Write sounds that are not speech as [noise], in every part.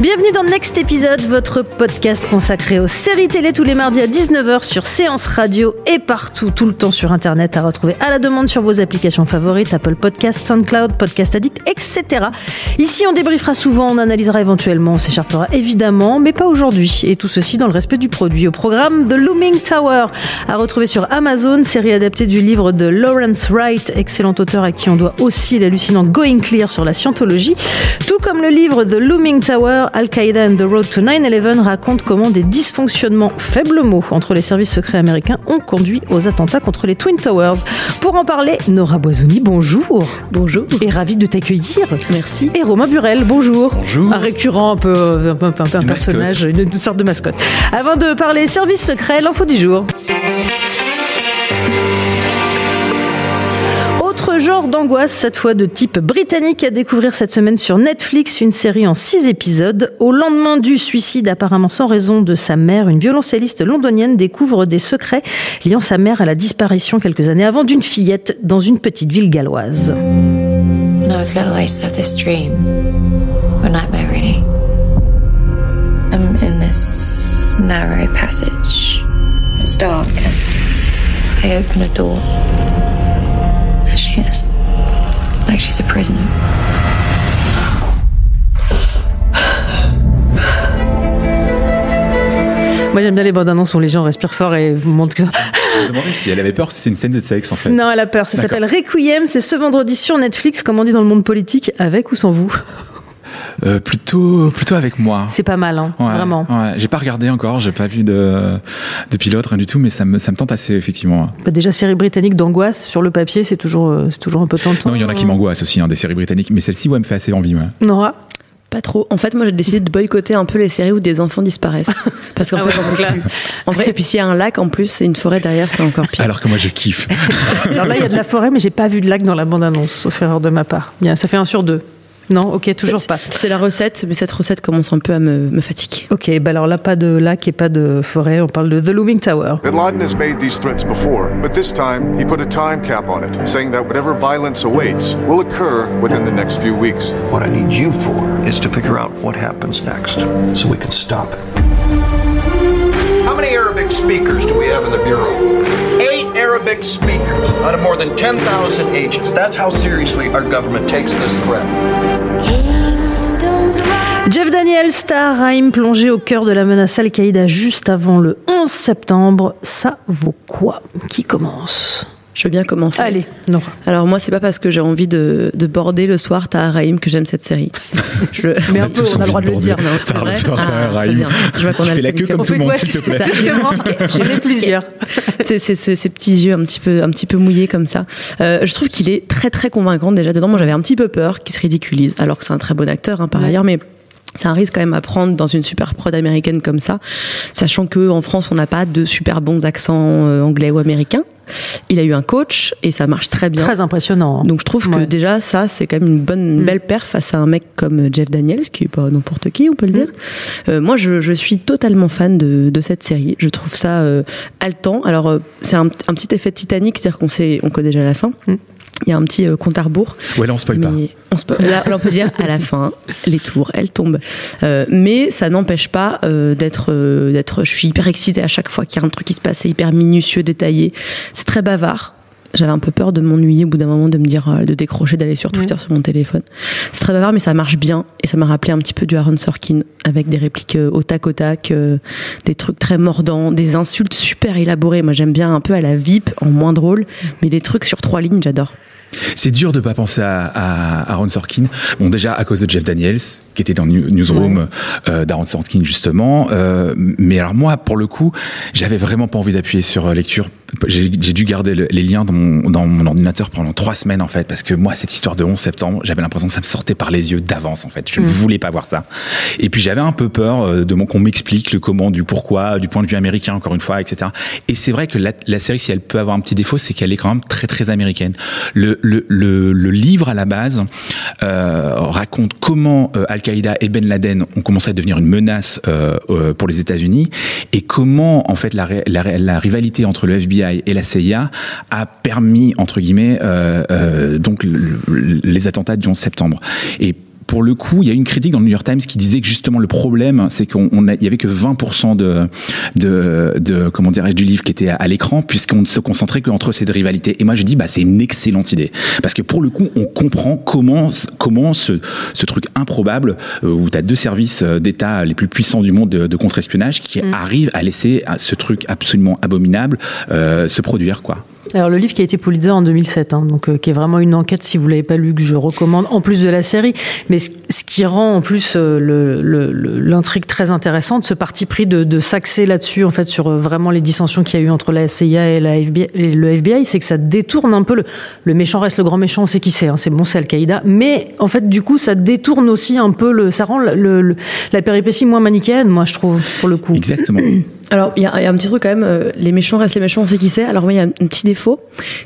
Bienvenue dans Next Épisode, votre podcast consacré aux séries télé tous les mardis à 19h sur Séance Radio et partout, tout le temps sur Internet à retrouver à la demande sur vos applications favorites, Apple Podcast, SoundCloud, Podcast Addict, etc. Ici, on débriefera souvent, on analysera éventuellement, on s'écharpera évidemment, mais pas aujourd'hui. Et tout ceci dans le respect du produit. Au programme The Looming Tower, à retrouver sur Amazon, série adaptée du livre de Lawrence Wright, excellent auteur à qui on doit aussi l'hallucinant Going Clear sur la scientologie, tout comme le livre The Looming Tower Al-Qaïda and the Road to 9-11 raconte comment des dysfonctionnements, faibles mots, entre les services secrets américains ont conduit aux attentats contre les Twin Towers. Pour en parler, Nora Boisouni, bonjour. Bonjour. Et ravi de t'accueillir. Merci. Et Romain Burel, bonjour. Bonjour. Un récurrent, un peu, un, peu- un peu un Une personnage, une, une sorte de mascotte. Avant de parler services secrets, l'info du jour. Genre d'angoisse, cette fois de type britannique, à découvrir cette semaine sur Netflix, une série en six épisodes. Au lendemain du suicide apparemment sans raison de sa mère, une violoncelliste londonienne découvre des secrets liant sa mère à la disparition quelques années avant d'une fillette dans une petite ville galloise. Passage. I open a door. There she is. Like she's a prisoner. Moi j'aime bien les bandes annonces où les gens respirent fort et vous montrent que ça. Je me demandais si elle avait peur, si c'est une scène de sexe en fait. Non, elle a peur. Ça s'appelle Requiem. C'est ce vendredi sur Netflix, comme on dit dans le monde politique, avec ou sans vous. Euh, plutôt, plutôt avec moi. C'est pas mal, hein, Ouais, vraiment. Ouais. J'ai pas regardé encore, j'ai pas vu de, de pilote, rien du tout, mais ça me, ça me tente assez effectivement. Bah, déjà, série britannique d'angoisse sur le papier, c'est toujours, euh, c'est toujours un peu tentant. Non, il y en a qui m'angoissent aussi, hein, des séries britanniques, mais celle-ci, ouais, me fait assez envie. Ouais. Nora? Pas trop. En fait, moi, j'ai décidé de boycotter un peu les séries où des enfants disparaissent. [laughs] Parce qu'en Ah fait, ouais, donc là- plus. En vrai, et puis s'il y a un lac en plus et une forêt derrière, c'est encore pire. Alors que moi, je kiffe. [laughs] Alors là, il y a de la forêt, mais j'ai pas vu de lac dans la bande-annonce, sauf erreur de ma part. Bien, ça fait un sur deux. Non, ok, toujours pas. C'est la recette, mais cette recette commence un peu à me, me fatiguer. Ok, bah alors là, pas de lac et pas de forêt. On parle de The Looming Tower. Bin Laden has made these threats before, but this time he put a time cap on it, saying that whatever violence awaits will occur within the next few weeks. What I need you for is to figure out what happens next so we can stop it. How many Arabic speakers do we have in the Bureau? Arabic speakers out of more than 10,000 agents. That's how seriously our government takes this threat. Jeff Daniels, star Raïm plongé au cœur de la menace Al-Qaïda juste avant le 11 septembre. Ça vaut quoi? Qui commence? Je veux bien commencer. Allez, Nora. Alors moi, c'est pas parce que j'ai envie de, de border le soir Tahar Rahim que j'aime cette série. [laughs] Je, mais On a un peu, on a le droit de de le dire. non, c'est vrai. le soir, Ah, bien. Je vois qu'on a Fais le la queue fait comme tout le monde, s'il te plaît. Exactement. J'en ai [laughs] plusieurs. [laughs] C'est ces petits yeux un petit peu un petit peu mouillés comme ça. Euh, je trouve qu'il est très très convaincant déjà dedans. Moi j'avais un petit peu peur qu'il se ridiculise, alors que c'est un très bon acteur hein, par Ouais. ailleurs, mais c'est un risque quand même à prendre dans une super prod américaine comme ça, sachant que en France on n'a pas de super bons accents euh, anglais ou américains. Il a eu un coach et ça marche très bien. Très impressionnant. Donc je trouve que déjà ça c'est quand même une bonne une Mm. belle perf face à un mec comme Jeff Daniels qui est pas n'importe qui on peut le dire. Euh, moi je, je suis totalement fan de, de cette série. Je trouve ça euh, haletant. Alors euh, c'est un, un petit effet Titanic, c'est-à-dire qu'on sait on connaît déjà la fin. Mm. Il y a un petit euh, compte à rebours. Ouais, là, on spoil pas. On, là, là, on peut dire à la fin, les tours, elles tombent. Euh, mais ça n'empêche pas euh, d'être, euh, d'être. Je suis hyper excitée à chaque fois qu'il y a un truc qui se passe, c'est hyper minutieux, détaillé. C'est très bavard. J'avais un peu peur de m'ennuyer au bout d'un moment, de me dire, euh, de décrocher, d'aller sur Twitter, sur mon téléphone. C'est très bavard, mais ça marche bien. Et ça m'a rappelé un petit peu du Aaron Sorkin, avec des répliques euh, au tac au tac, euh, des trucs très mordants, des insultes super élaborées. Moi, j'aime bien un peu à la VIP, en moins drôle, mais des trucs sur trois lignes, j'adore. C'est dur de pas penser à, à Aaron Sorkin. Bon, déjà à cause de Jeff Daniels, qui était dans New- Newsroom euh, d'Aaron Sorkin justement. Euh, mais alors moi, pour le coup, j'avais vraiment pas envie d'appuyer sur euh, lecture j'ai dû garder le- les liens dans mon, dans mon ordinateur pendant trois semaines en fait, parce que moi cette histoire de 11 septembre, j'avais l'impression que ça me sortait par les yeux d'avance en fait. Je ne voulais pas voir ça. Et puis j'avais un peu peur euh, de mon qu'on m'explique le comment, du pourquoi, du point de vue américain encore une fois, etc. Et c'est vrai que la, la série, si elle peut avoir un petit défaut, c'est qu'elle est quand même très très américaine. Le, le, le, le livre à la base euh, raconte comment euh, Al-Qaïda et Ben Laden ont commencé à devenir une menace euh, euh, pour les États-Unis et comment en fait la, la rivalité entre le FBI et la CIA a permis entre guillemets euh, euh, donc le- le- les attentats du 11 septembre. Pour le coup, il y a une critique dans le New York Times qui disait que justement le problème, c'est qu'on on il y avait que 20% de, de, de comment dirais-je du livre qui était à, à l'écran, puisqu'on ne se concentrait qu'entre ces deux rivalités. Et moi, je dis, bah, c'est une excellente idée, parce que pour le coup, on comprend comment comment ce, ce truc improbable euh, où tu as deux services euh, d'État les plus puissants du monde de, de contre-espionnage qui arrivent à laisser ce truc absolument abominable euh, se produire, quoi. Alors le livre qui a été Pulitzer en 2007, hein, donc euh, qui est vraiment une enquête si vous l'avez pas lu que je recommande en plus de la série, mais ce qui rend en plus euh, le- le- le- l'intrigue très intéressante, ce parti pris de, de s'axer là-dessus en fait sur euh, vraiment les dissensions qu'il y a eu entre la CIA et, la FBI, et le FBI, c'est que ça détourne un peu le, le méchant reste le grand méchant, on sait qui c'est, hein, c'est bon, c'est Al-Qaïda, mais en fait du coup ça détourne aussi un peu le, ça rend le- le- la péripétie moins manichéenne, moi je trouve pour le coup. Exactement. [coughs] Alors, il y, a il y a un petit truc quand même, euh, les méchants restent les méchants, on sait qui c'est. Alors, moi, il y a un petit défaut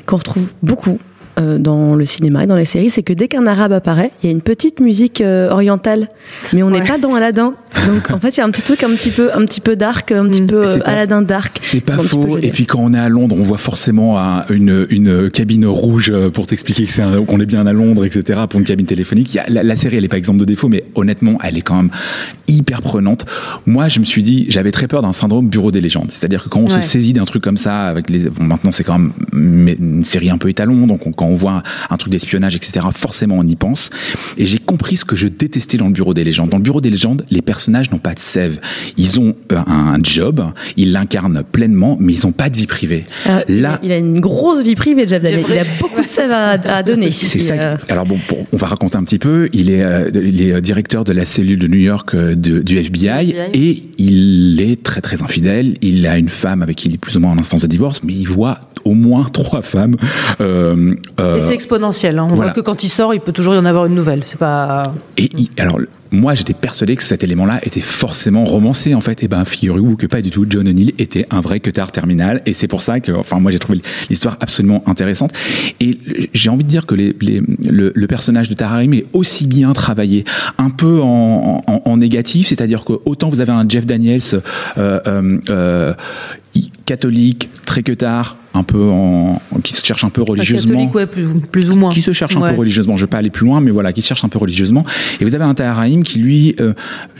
qu'on retrouve beaucoup euh, dans le cinéma et dans les séries, c'est que dès qu'un arabe apparaît, il y a une petite musique euh, orientale, mais on n'est Ouais. pas dans Aladdin. Donc, en fait, il y a un petit truc un petit peu, un petit peu dark, un petit Mm. peu euh, Aladdin dark. C'est pas faux. Et puis quand on est à Londres, on voit forcément un- une, une cabine rouge pour t'expliquer que c'est qu'on est bien à Londres, etc. Pour une cabine téléphonique. Il y a, la, la série, elle est pas exemple de défaut, mais honnêtement, elle est quand même hyper prenante. Moi, je me suis dit, j'avais très peur d'un syndrome bureau des légendes. C'est-à-dire que quand on Ouais. se saisit d'un truc comme ça, avec les, bon, maintenant c'est quand même une série un peu étalon, donc on- quand on voit un truc d'espionnage, etc. Forcément, on y pense. Et j'ai compris ce que je détestais dans le bureau des légendes. Dans le bureau des légendes, les personnages n'ont pas de sève. Ils ont euh, un job, ils l'incarnent pleinement, mais ils n'ont pas de vie privée. Euh, il Là, a- il a une grosse vie privée, Jeff Daniel. Il a beaucoup de sève à, à donner. [laughs] c'est ça. euh, Alors bon, bon, on va raconter un petit peu. Il est, euh, il est directeur de la cellule de New York de- du FBI, FBI. et il est très très infidèle. Il a une femme avec qui il est plus ou moins en instance de divorce, mais il voit au moins trois femmes. Euh, euh, Et c'est exponentiel. hein. On voilà. voit que quand il sort, il peut toujours y en avoir une nouvelle. C'est pas. Et il- alors, moi, j'étais persuadé que cet élément-là était forcément romancé, en fait. Et ben, figurez-vous que pas du tout. John O'Neill était un vrai cutter terminal. Et c'est pour ça que, enfin, moi, j'ai trouvé l'histoire absolument intéressante. Et j'ai envie de dire que les, les- le, le personnage de Taharim est aussi bien travaillé, un peu en, en- en négatif. C'est-à-dire que autant vous avez un Jeff Daniels, euh, euh, catholique, très tard, un peu en, qui se cherche un peu religieusement Catholique, ouais, plus, plus ou moins. qui se cherche un Ouais. peu religieusement. Je vais pas aller plus loin, mais voilà, qui se cherche un peu religieusement. Et vous avez un Taharaim qui lui euh,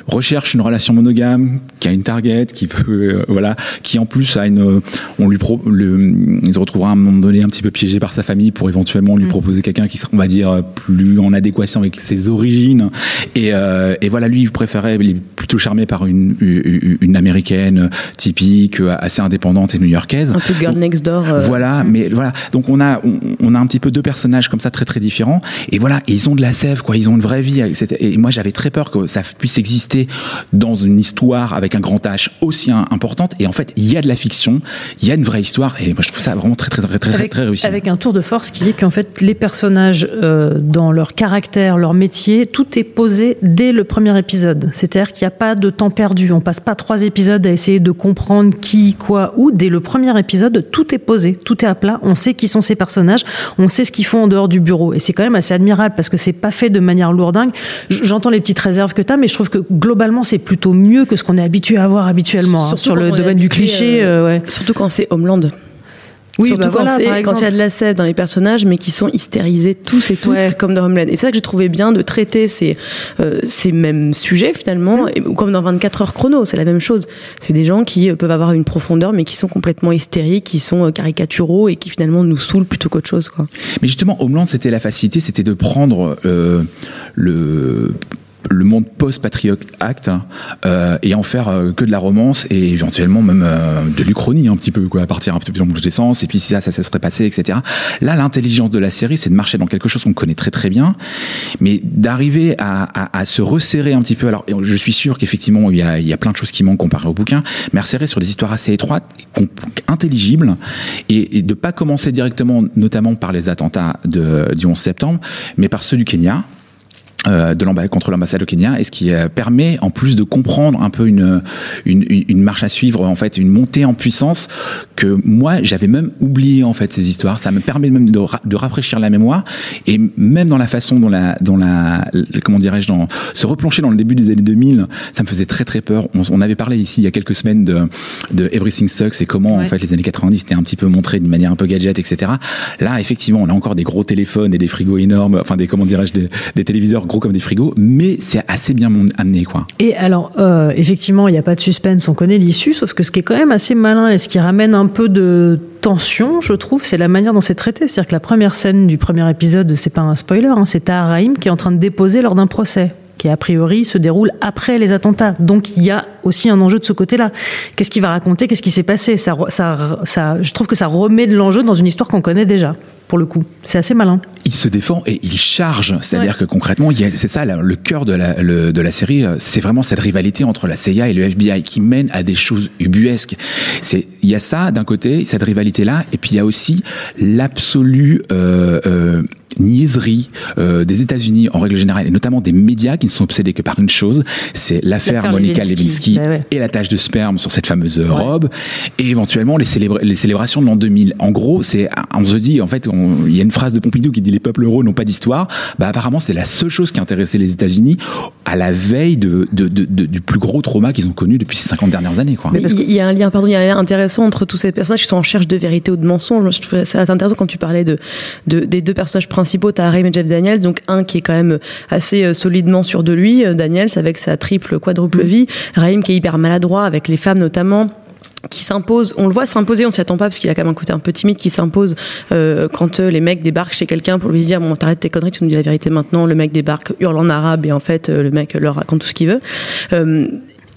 recherche une relation monogame, qui a une target, qui veut, euh, voilà, qui en plus a une, euh, on lui pro, le, il se retrouvera à un moment donné un petit peu piégé par sa famille pour éventuellement lui proposer quelqu'un qui sera, on va dire, plus en adéquation avec ses origines. Et, euh, et voilà, lui, il préférait, il est plutôt charmé par une, une, une américaine typique, assez indépendante et new-yorkaise. un peu girl next door. Euh, Voilà, mais voilà. Donc on a on, on a un petit peu deux personnages comme ça très très différents. Et voilà, et ils ont de la sève, quoi. Ils ont une vraie vie. Et moi j'avais très peur que ça puisse exister dans une histoire avec un grand H aussi importante. Et en fait, il y a de la fiction, il y a une vraie histoire. Et moi je trouve ça vraiment très très très très, avec, très réussi. avec un tour de force qui est qu'en fait les personnages euh, dans leur caractère, leur métier, tout est posé dès le premier épisode. C'est-à-dire qu'il n'y a pas de temps perdu. On passe pas trois épisodes à essayer de comprendre qui, quoi, où. Dès le premier épisode, tout est posé, tout est à plat. On sait qui sont ces personnages, on sait ce qu'ils font en dehors du bureau. Et c'est quand même assez admirable parce que c'est pas fait de manière lourdingue. J'entends les petites réserves que tu as, mais je trouve que globalement c'est plutôt mieux que ce qu'on est habitué à voir habituellement hein, sur le domaine du cliché. euh, euh, ouais. Surtout quand c'est Homeland. Oui, Surtout bah quand, voilà, quand il y a de la sève dans les personnages, mais qui sont hystérisés tous et toutes, Ouais. comme dans Homeland. Et c'est ça que j'ai trouvé bien de traiter ces, euh, ces mêmes sujets, finalement, et- ou comme dans 24 heures chrono, c'est la même chose. C'est des gens qui euh, peuvent avoir une profondeur, mais qui sont complètement hystériques, qui sont euh, caricaturaux et qui finalement nous saoulent plutôt qu'autre chose, quoi. Mais justement, Homeland, c'était la facilité, c'était de prendre euh, le le monde post-Patriot Act euh, et en faire euh, que de la romance et éventuellement même euh, de l'Uchronie un petit peu quoi à partir un petit peu dans tous les sens et puis si ça ça se serait passé etc là l'intelligence de la série c'est de marcher dans quelque chose qu'on connaît très très bien mais d'arriver à, à, à, se resserrer un petit peu. Alors je suis sûr qu'effectivement il y a, y a plein de choses qui manquent comparé au bouquin mais resserrer sur des histoires assez étroites intelligibles et, et de pas commencer directement notamment par les attentats de, du 11 septembre mais par ceux du Kenya de l'ambassade contre l'ambassade au Kenya et ce qui euh, permet en plus de comprendre un peu une, une, une marche à suivre en fait une montée en puissance que moi j'avais même oublié en fait ces histoires. Ça me permet même de, de rafraîchir la mémoire et même dans la façon dont la dont la comment dirais-je dans se replonger dans le début des années 2000 ça me faisait très très peur. On, on avait parlé ici il y a quelques semaines de, de Everything Sucks et comment ouais. en fait les années 90 c'était un petit peu montré d'une manière un peu gadget etc là effectivement on a encore des gros téléphones et des frigos énormes enfin des comment dirais-je des, des téléviseurs gros comme des frigos, mais c'est assez bien amené, quoi. Et alors, euh, effectivement, il n'y a pas de suspense, on connaît l'issue, sauf que ce qui est quand même assez malin et ce qui ramène un peu de tension, je trouve, c'est la manière dont c'est traité. C'est-à-dire que la première scène du premier épisode, c'est pas un spoiler, hein, c'est Tahar qui est en train de déposer lors d'un procès qui a priori se déroule après les attentats. Donc il y a aussi un enjeu de ce côté-là. Qu'est-ce qu'il va raconter? Qu'est-ce qui s'est passé? Je trouve que ça remet de l'enjeu dans une histoire qu'on connaît déjà pour le coup. C'est assez malin. Il se défend et il charge. C'est-à-dire ouais. que concrètement, c'est ça le cœur de la, le, de la série. C'est vraiment cette rivalité entre la CIA et le FBI qui mène à des choses ubuesques. C'est il y a ça d'un côté, cette rivalité-là, et puis il y a aussi l'absolu. Euh, euh, niaiserie euh, des États-Unis en règle générale et notamment des médias qui ne sont obsédés que par une chose, c'est l'affaire Monica Lewinsky, bah ouais. et la tâche de sperme sur cette fameuse ouais. robe et éventuellement les, célébra les célébrations de l'an 2000. En gros, c'est on se dit en fait il y a une phrase de Pompidou qui dit les peuples heureux n'ont pas d'histoire. Bah apparemment c'est la seule chose qui intéressait les États-Unis à la veille de, de, de, de du plus gros trauma qu'ils ont connu depuis ces 50 dernières années. Quoi. Mais parce qu'il y a un lien, pardon, il y a un lien intéressant entre tous ces personnages qui sont en recherche de vérité ou de mensonge. Je trouve ça intéressant quand tu parlais de, de des deux personnages principaux t'as Raheem et Jeff Daniels, donc un qui est quand même assez solidement sûr de lui, Daniels avec sa triple quadruple vie, Raheem qui est hyper maladroit avec les femmes notamment qui s'impose, on le voit s'imposer, on s'y attend pas parce qu'il a quand même un côté un peu timide qui s'impose euh, quand euh, les mecs débarquent chez quelqu'un pour lui dire bon t'arrêtes tes conneries, tu nous dis la vérité maintenant, le mec débarque hurle en arabe et en fait euh, le mec leur raconte tout ce qu'il veut.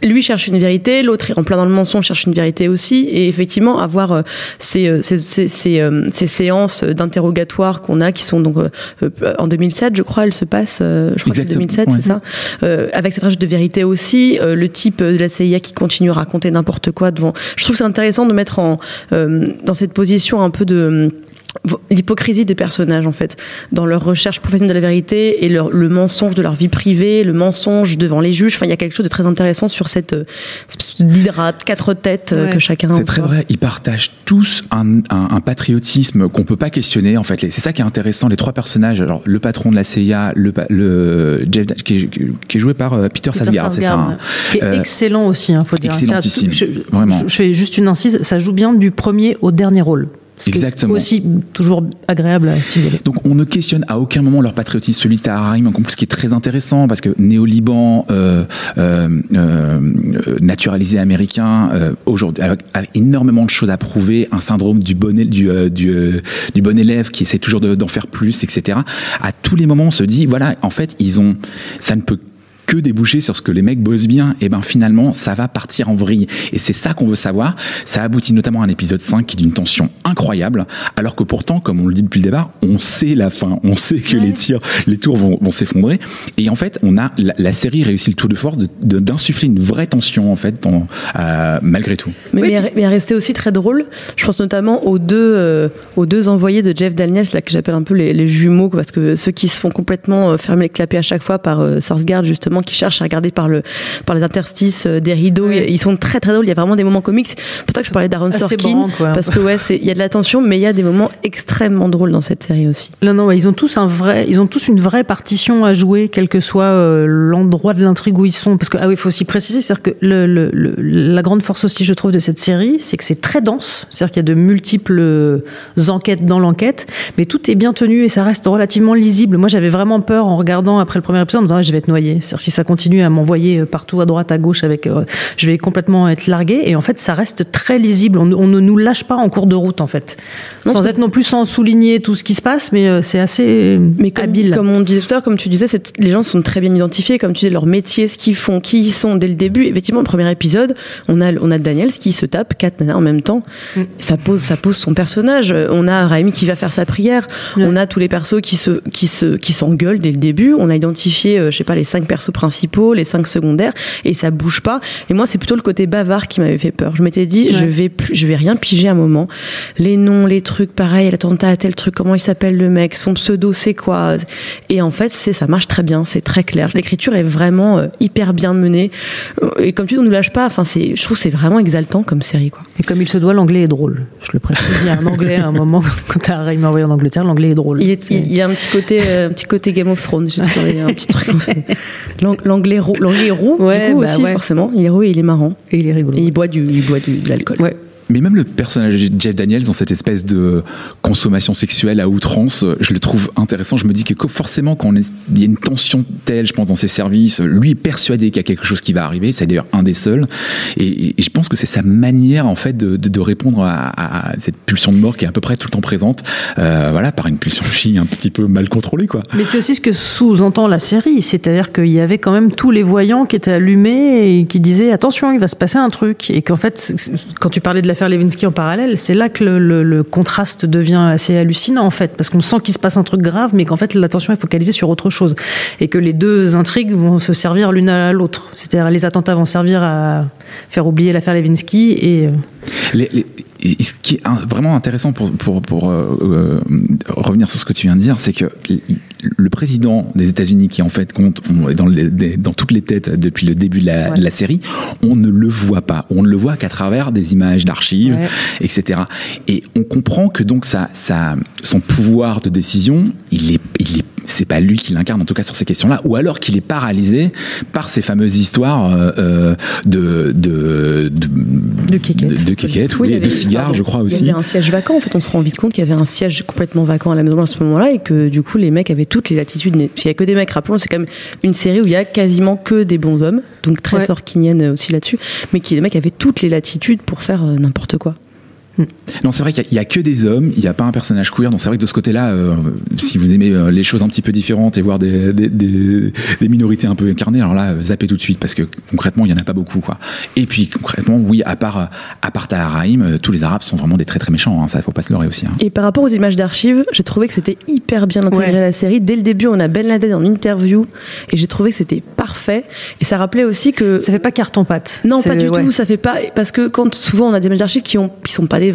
Euh, lui cherche une vérité, l'autre est en plein dans le mensonge cherche une vérité aussi, et effectivement avoir euh, ces, ces, ces, ces, euh, ces séances d'interrogatoire qu'on a qui sont donc euh, en 2007, je crois, elles se passent, je crois Exactement. que c'est 2007, ouais. c'est ça, euh, avec cette recherche de vérité aussi, euh, le type de la CIA qui continue à raconter n'importe quoi devant. Je trouve que c'est intéressant de mettre en dans cette position un peu de l'hypocrisie des personnages en fait dans leur recherche professionnelle de la vérité et leur, le mensonge de leur vie privée le mensonge devant les juges. Enfin il y a quelque chose de très intéressant sur cette espèce d'hydrate quatre têtes ouais. que chacun c'est très vrai ils partagent tous un, un, un patriotisme qu'on peut pas questionner en fait. C'est ça qui est intéressant les trois personnages. Alors le patron de la CIA le, le Jeff qui est, qui est joué par euh, Peter, Peter Sarsgaard c'est ça hein. qui est euh, excellent aussi hein, faut dire. Excellentissime je, vraiment. je, je fais juste une incise ça joue bien du premier au dernier rôle ce Exactement. aussi toujours agréable à stimuler. Donc on ne questionne à aucun moment leur patriotisme, celui de Taharaim, en plus ce qui est très intéressant parce que néo-Liban, euh, euh, euh, naturalisé américain, euh, aujourd'hui avec, énormément de choses à prouver, un syndrome du bon, du, euh, du, euh, du bon élève qui essaie toujours d'en de, faire plus, etc. À tous les moments on se dit voilà en fait ils ont ça ne peut que déboucher sur ce que les mecs bossent bien, et ben finalement, ça va partir en vrille. Et c'est ça qu'on veut savoir. Ça aboutit notamment à un épisode 5 qui est d'une tension incroyable, alors que pourtant, comme on le dit depuis le départ, on sait la fin. On sait que ouais. les tirs, les tours vont, vont s'effondrer. Et en fait, on a, la, la, série réussit le tour de force d'insuffler de, de, une vraie tension, en fait, dans, euh, malgré tout. Mais, oui. mais, il est resté aussi très drôle. Je pense notamment aux deux, euh, aux deux envoyés de Jeff Daniels, là, que j'appelle un peu les, les, jumeaux, parce que ceux qui se font complètement euh, fermer les clapets à chaque fois par euh, Sarsgaard, justement, qui cherchent à regarder par le par les interstices des rideaux. Ils sont très très drôles. Il y a vraiment des moments comiques. C'est pour ça que je parlais d'Aaron Sorkin parce que ouais, il y a de la tension, mais il y a des moments extrêmement drôles dans cette série aussi. Non non, ouais, ils ont tous un vrai, ils ont tous une vraie partition à jouer, quel que soit euh, l'endroit de l'intrigue où ils sont. Parce que ah oui, il faut aussi préciser, c'est-à-dire que le, le, le, la grande force aussi, je trouve, de cette série, c'est que c'est très dense. C'est-à-dire qu'il y a de multiples enquêtes dans l'enquête, mais tout est bien tenu et ça reste relativement lisible. Moi, j'avais vraiment peur en regardant après le premier épisode, en me disant ah, je vais être noyé. Si ça continue à m'envoyer partout à droite, à gauche, avec, euh, je vais complètement être largué. Et en fait, ça reste très lisible. On, on ne nous lâche pas en cours de route, en fait, Non, sans être non plus sans souligner tout ce qui se passe, mais euh, c'est assez Mais comme, habile. comme on disait tout à l'heure, comme tu disais, les gens sont très bien identifiés, comme tu disais, leur métier, ce qu'ils font, qui ils sont dès le début. Effectivement, le premier épisode, on a, on a Daniel qui se tape quatre nanas en même temps. Mm. Ça pose, ça pose son personnage. On a Raimi qui va faire sa prière. On a tous les persos qui se, qui se, qui s'engueulent dès le début. On a identifié, euh, je sais pas, les cinq persos principaux, les cinq secondaires, et ça bouge pas. Et moi, c'est plutôt le côté bavard qui m'avait fait peur. Je m'étais dit, je vais plus, je vais rien piger à un moment. Les noms, les trucs, pareil, l'attentat à tel truc, comment il s'appelle le mec, son pseudo, c'est quoi? Et en fait, c'est, ça marche très bien, c'est très clair. L'écriture est vraiment euh, hyper bien menée. Euh, Et comme tu dis, on nous lâche pas. Enfin, c'est, je trouve que c'est vraiment exaltant comme série, quoi. Et comme il se doit, l'anglais est drôle. Je le précise. Il y a un anglais à un moment, [laughs] quand t'as Ray envoyé en Angleterre, l'anglais est drôle. Il, est- il y a un petit côté, euh, un petit côté Game of Thrones, j'ai trouvé un petit truc. [laughs] L'ang- L'anglais roux, l'anglais est roux, Ouais, du coup bah aussi, ouais. forcément. Il est roux et il est marrant. Et il est rigolo. Et il boit du, il boit du, de l'alcool. Ouais. Mais même le personnage de Jeff Daniels dans cette espèce de consommation sexuelle à outrance, je le trouve intéressant. Je me dis que forcément, quand il y a une tension telle, je pense, dans ses services, lui est persuadé qu'il y a quelque chose qui va arriver. C'est d'ailleurs un des seuls. Et, je pense que c'est sa manière, en fait, de, répondre à, cette pulsion de mort qui est à peu près tout le temps présente. Euh, voilà, par une pulsion chi un petit peu mal contrôlée, quoi. Mais c'est aussi ce que sous-entend la série, c'est-à-dire qu'il y avait quand même tous les voyants qui étaient allumés et qui disaient attention, il va se passer un truc. Et qu'en fait, quand tu parlais de l'affaire Levinsky en parallèle, c'est là que le, contraste devient assez hallucinant en fait, parce qu'on sent qu'il se passe un truc grave, mais qu'en fait l'attention est focalisée sur autre chose et que les deux intrigues vont se servir l'une à l'autre. C'est-à-dire les attentats vont servir à faire oublier l'affaire Levinsky et euh, et ce qui est vraiment intéressant pour, pour, pour euh, euh, revenir sur ce que tu viens de dire, c'est que le président des États-Unis, qui en fait compte on est dans, les- des- dans toutes les têtes depuis le début de la, Ouais. de la série, on ne le voit pas. On ne le voit qu'à travers des images d'archives, Ouais. etc. Et on comprend que donc ça, ça, son pouvoir de décision, il est, il est, c'est pas lui qui l'incarne en tout cas sur ces questions-là, ou alors qu'il est paralysé par ces fameuses histoires euh, euh, de de de, De kékettes. de, de kékettes, Oui, oui, il et de cigares, je crois Il aussi. y avait un siège vacant. En fait, on se rend vite compte qu'il y avait un siège complètement vacant à la maison à ce moment-là et que du coup, les mecs avaient toutes les latitudes. Parce qu'il y a que des mecs. Rappelons, c'est quand même une série où il y a quasiment que des bons hommes, donc très Ouais. sorkinienne aussi là-dessus, mais qui les mecs avaient toutes les latitudes pour faire euh, n'importe quoi. Non, c'est vrai qu'il y a- que des hommes, il n'y a pas un personnage queer. Donc c'est vrai que de ce côté-là, euh, si vous aimez euh, les choses un petit peu différentes et voir des, des, des, des minorités un peu incarnées, alors là, euh, zappez tout de suite parce que concrètement, il y en a pas beaucoup, quoi. Et puis concrètement, oui, à part à part Taharaim, euh, tous les Arabes sont vraiment des très très méchants. Hein, ça, faut pas se leurrer aussi. Hein. Et par rapport aux images d'archives, j'ai trouvé que c'était hyper bien intégré Ouais. à la série. Dès le début, on a Ben Laden en interview et j'ai trouvé que c'était parfait. Et ça rappelait aussi que ça fait pas carton pâte. Non, pas du ouais. tout. Ça fait pas parce que quand souvent on a des images d'archives qui ont qui sont pas des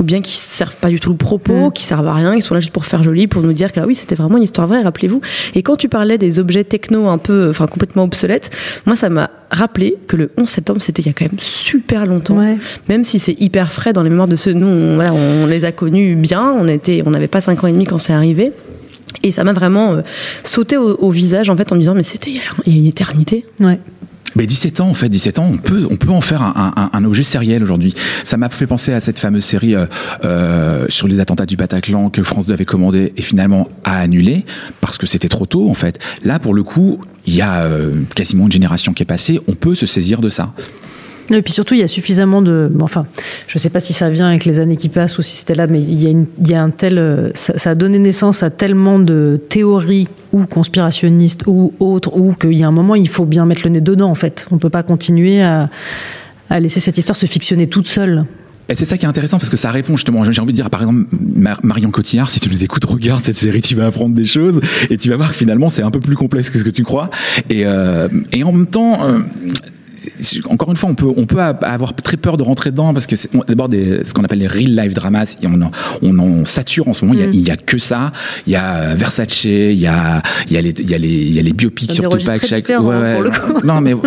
ou bien qui servent pas du tout le propos, Mm. qui servent à rien, ils sont là juste pour faire joli, pour nous dire que ah oui c'était vraiment une histoire vraie. Rappelez-vous. Et quand tu parlais des objets techno un peu, enfin complètement obsolètes, moi ça m'a rappelé que le 11 septembre c'était il y a quand même super longtemps. Ouais. Même si c'est hyper frais dans les mémoires de ceux nous, on, voilà, on les a connus bien. On était, on n'avait pas 5 ans et demi quand c'est arrivé. Et ça m'a vraiment euh, sauté au, au visage en fait en me disant mais c'était il y a- il y a une éternité. Ouais. Mais 17 ans, en fait, 17 ans, on peut, on peut en faire un, un, un objet sériel aujourd'hui. Ça m'a fait penser à cette fameuse série euh, euh, sur les attentats du Bataclan que France 2 avait commandé et finalement a annulé parce que c'était trop tôt, en fait. Là, pour le coup, il y a euh, quasiment une génération qui est passée. On peut se saisir de ça. Et puis surtout, il y a suffisamment de. Enfin, je ne sais pas si ça vient avec les années qui passent ou si c'était là, mais il y a, un tel. euh, Ça, a donné naissance à tellement de théories ou conspirationnistes ou autres, ou qu'il y a un moment, il faut bien mettre le nez dedans, en fait. On ne peut pas continuer à, laisser cette histoire se fictionner toute seule. Et c'est ça qui est intéressant parce que ça répond justement. J'ai envie de dire, par exemple, Mar- Marion Cotillard, si tu nous écoutes, regarde cette série, tu vas apprendre des choses et tu vas voir que finalement c'est un peu plus complexe que ce que tu crois. Et, euh, en même temps. euh, encore une fois, on peut, on peut a- avoir très peur de rentrer dedans parce que c'est d'abord des, ce qu'on appelle les real life dramas. Et on en, on en sature en ce moment. Il y a- Il y, a que ça. Il y a euh, Versace, il y a, y a les, y a les, y a les biopics sur Tupac. chaque- hein, le coup. non, mais euh,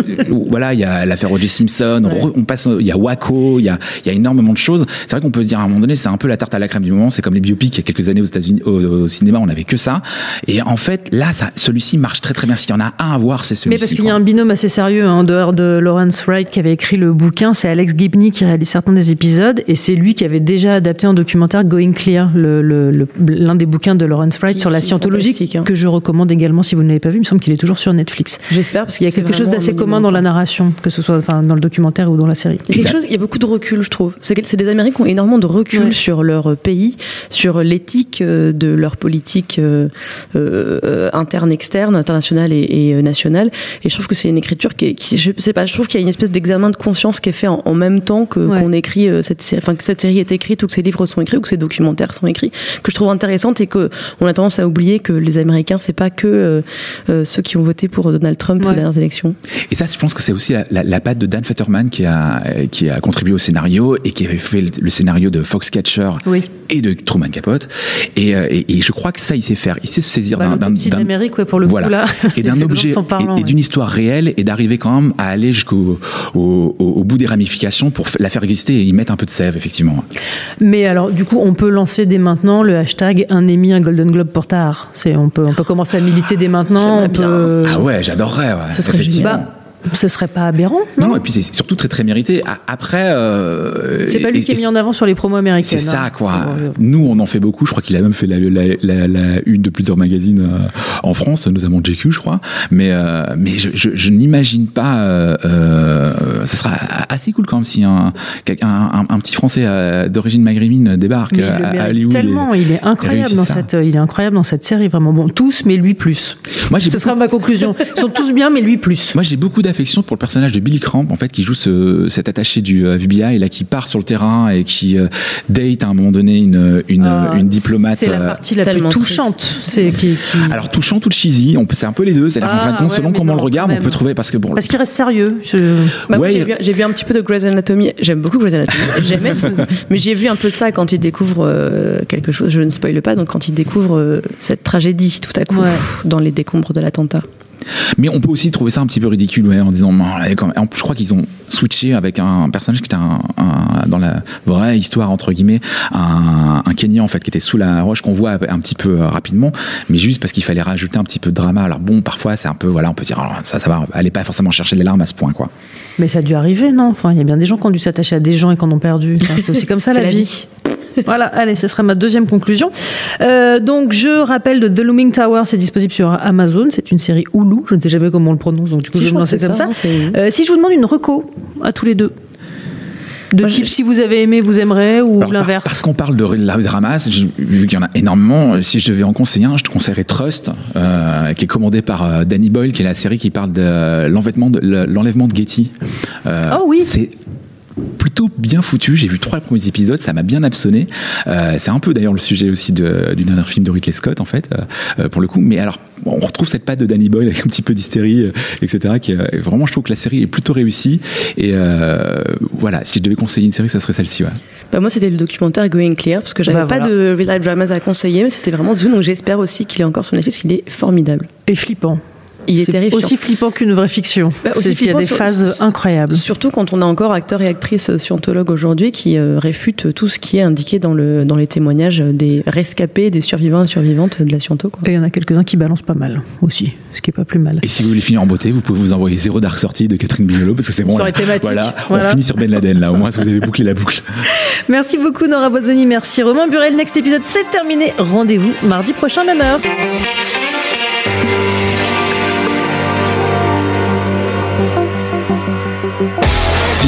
voilà, il y a l'affaire O.J. Simpson. on Ouais. passe, il y a Waco, il y a, y a énormément de choses. C'est vrai qu'on peut se dire à un moment donné, c'est un peu la tarte à la crème du moment. C'est comme les biopics. Il y a quelques années aux États-Unis, au, au cinéma, on n'avait que ça. Et en fait, là, celui-ci marche très très bien. S'il y en a un à voir, c'est Mais celui-ci. parce qu'il y a un binôme assez sérieux hein, en dehors de Lawrence Wright qui avait écrit le bouquin. C'est Alex Gibney qui réalise certains des épisodes et c'est lui qui avait déjà adapté en documentaire Going Clear, l'un le, le, l'un des bouquins de Lawrence Wright Qui- sur la scientologie hein. que je recommande également si vous ne l'avez pas vu. Il me semble qu'il est toujours sur Netflix. J'espère parce Il y a quelque chose d'assez un commun dans la narration, que ce soit enfin, dans le documentaire ou dans la série. Il y a quelque chose, il y a beaucoup de recul, je trouve. C'est des Américains qui ont énormément de recul Ouais. sur leur pays, sur l'éthique euh, de leur politique euh, euh, interne, externe, internationale et, et, nationale. Et je trouve que c'est une écriture qui, est, qui je sais pas, je trouve qu'il y a une espèce d'examen de conscience qui est fait en, en même temps que Ouais. qu'on écrit euh, cette série, enfin que cette série est écrite ou que ces livres sont écrits ou que ces documentaires sont écrits, que je trouve intéressante et que on a tendance à oublier que les Américains c'est pas que euh, euh, ceux qui ont voté pour Donald Trump Ouais. aux dernières élections. Et ça, je pense que c'est aussi la, la, la patte de Dan Futterman qui a, qui a contribué au scénario et qui avait fait le, le scénario de Foxcatcher Oui. et de Truman Capote. Et, et, et je crois que ça, il sait faire. Il sait se saisir Bah, d'un- d'un ouais, pour le voilà. coup là. et d'un [laughs] objet et, et ouais. d'une histoire réelle et d'arriver quand même à aller jusqu'au au, au, au bout des ramifications pour la faire exister et y mettre un peu de sève effectivement. Mais alors, du coup, on peut lancer dès maintenant le hashtag un Emmy, un Golden Globe pour. C'est, on peut, on peut commencer à militer dès maintenant. Ah ouais, j'adorerais. Ouais, Ce serait effectivement. Bah, ce serait pas aberrant, Non, non, et puis c'est surtout très très mérité. Après, euh, C'est pas lui et- qui est mis en avant sur les promos américaines. C'est ça, hein. quoi. Nous, on en fait beaucoup. Je crois qu'il a même fait la, la, la, la une de plusieurs magazines euh, en France, notamment JQ, je crois. Mais, euh, mais je, je, je n'imagine pas. Euh, ce sera assez cool quand même si un, un, un, un petit Français d'origine maghrébine débarque à, à Hollywood. et- tellement, il est incroyable réussit dans ça. cette, il est incroyable dans cette série, vraiment. Bon, tous, mais lui plus. Moi, Ce beaucoup- sera ma conclusion. Ils sont tous bien, mais lui plus. Moi, j'ai beaucoup d'affection pour le personnage de Billy Cramp, en fait, qui joue ce, cet attaché du euh, FBI, et là, qui part sur le terrain et qui euh, date à un moment donné une, une, Ah, une diplomate. C'est la euh, partie la plus touchante. C'est qui, qui- alors touchant, tout cheesy, on peut, c'est un peu les deux. C'est-à-dire qu'en Ah, fin de compte, ouais, selon comment on le regarde, on peut trouver parce que bon. Parce qu'il reste sérieux. Je- Bah j'ai vu, j'ai vu un petit peu de Grey's Anatomy. J'aime beaucoup Grey's Anatomy. [laughs] J'aimais, mais j'ai vu un peu de ça quand il découvre euh, quelque chose. Je ne spoile pas. Donc quand il découvre euh, cette tragédie tout à coup Ouais. dans les décombres de l'attentat. Mais on peut aussi trouver ça un petit peu ridicule, ouais, en disant. non, allez, quand même. En plus, je crois qu'ils ont switché avec un personnage qui était un, un- dans la vraie histoire entre guillemets, un, un Kenyan en fait qui était sous la roche qu'on voit un petit peu euh, rapidement, mais juste parce qu'il fallait rajouter un petit peu de drama. Alors bon, parfois c'est un peu voilà, on peut dire alors, ça, ça va, allez pas forcément chercher les larmes à ce point quoi. Mais ça a dû arriver, non? Enfin, il y a bien des gens qui ont dû s'attacher à des gens et qui en ont perdu. Enfin, c'est aussi comme ça [laughs] la vie. Voilà, allez, ce sera ma deuxième conclusion. Euh, donc, je rappelle de The Looming Tower, c'est disponible sur Amazon. C'est une série Hulu. Je ne sais jamais comment on le prononce, donc du coup, Si, je vais me lancer comme ça. ça, hein, Euh, si je vous demande une reco à tous les deux, de Moi, type je- si vous avez aimé, vous aimerez, ou l'inverse Parce qu'on parle de la ramasse, j'ai- vu qu'il y en a énormément, euh, si je devais en conseiller un, je te conseillerais Trust, euh, qui est commandé par euh, Danny Boyle, qui est la série qui parle de euh, l'enlèvement de, l'enlèvement de Getty. Euh, Oh oui. C'est plutôt bien foutu. J'ai vu trois premiers épisodes, ça m'a bien absonné. Euh, c'est un peu d'ailleurs le sujet aussi de- du dernier film de Ridley Scott en fait, euh, euh, pour le coup. Mais alors, on retrouve cette patte de Danny Boyle avec un petit peu d'hystérie, euh, etc. Qui est, euh, vraiment, je trouve que la série est plutôt réussie. Et euh, voilà, si je devais conseiller une série, ça serait celle-ci. Ouais. Bah moi, c'était le documentaire Going Clear parce que j'avais Bah, pas voilà. de real life dramas à conseiller, mais c'était vraiment Zoom. Donc j'espère aussi qu'il est encore sur Netflix. Il est formidable. Et flippant. Il est, terrifiant. aussi flippant qu'une vraie fiction. Bah, aussi il y a des sur- phases incroyables. Surtout quand on a encore acteurs et actrices scientologues aujourd'hui qui euh, réfutent tout ce qui est indiqué dans, le, dans les témoignages des rescapés, des survivants et survivantes de la sciento. Quoi. Et il y en a quelques-uns qui balancent pas mal aussi, ce qui est pas plus mal. Et si vous voulez finir en beauté, vous pouvez vous envoyer Zéro Dark Sortie de Catherine Bigelow parce que c'est bon. Là. thématique, Voilà, voilà. on finit sur Ben Laden là. Au moins, vous avez bouclé la boucle. [laughs] Merci beaucoup Nora Boisoni, merci Romain Burel. Next épisode, c'est terminé. Rendez-vous mardi prochain, même heure.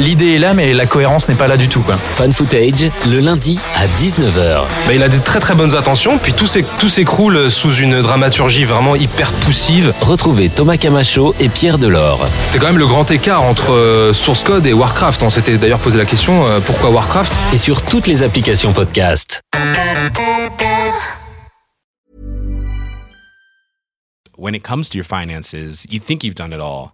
L'idée est là, mais la cohérence n'est pas là du tout. Quoi. Fan Footage, le lundi à 19h. Bah, il a des très très bonnes intentions, puis tout s'éc- tout s'écroule sous une dramaturgie vraiment hyper poussive. Retrouvez Thomas Camacho et Pierre Delors. C'était quand même le grand écart entre euh, Source Code et Warcraft. On s'était d'ailleurs posé la question euh, pourquoi Warcraft? Et sur toutes les applications podcast. when it comes to your finances, you think you've done it all.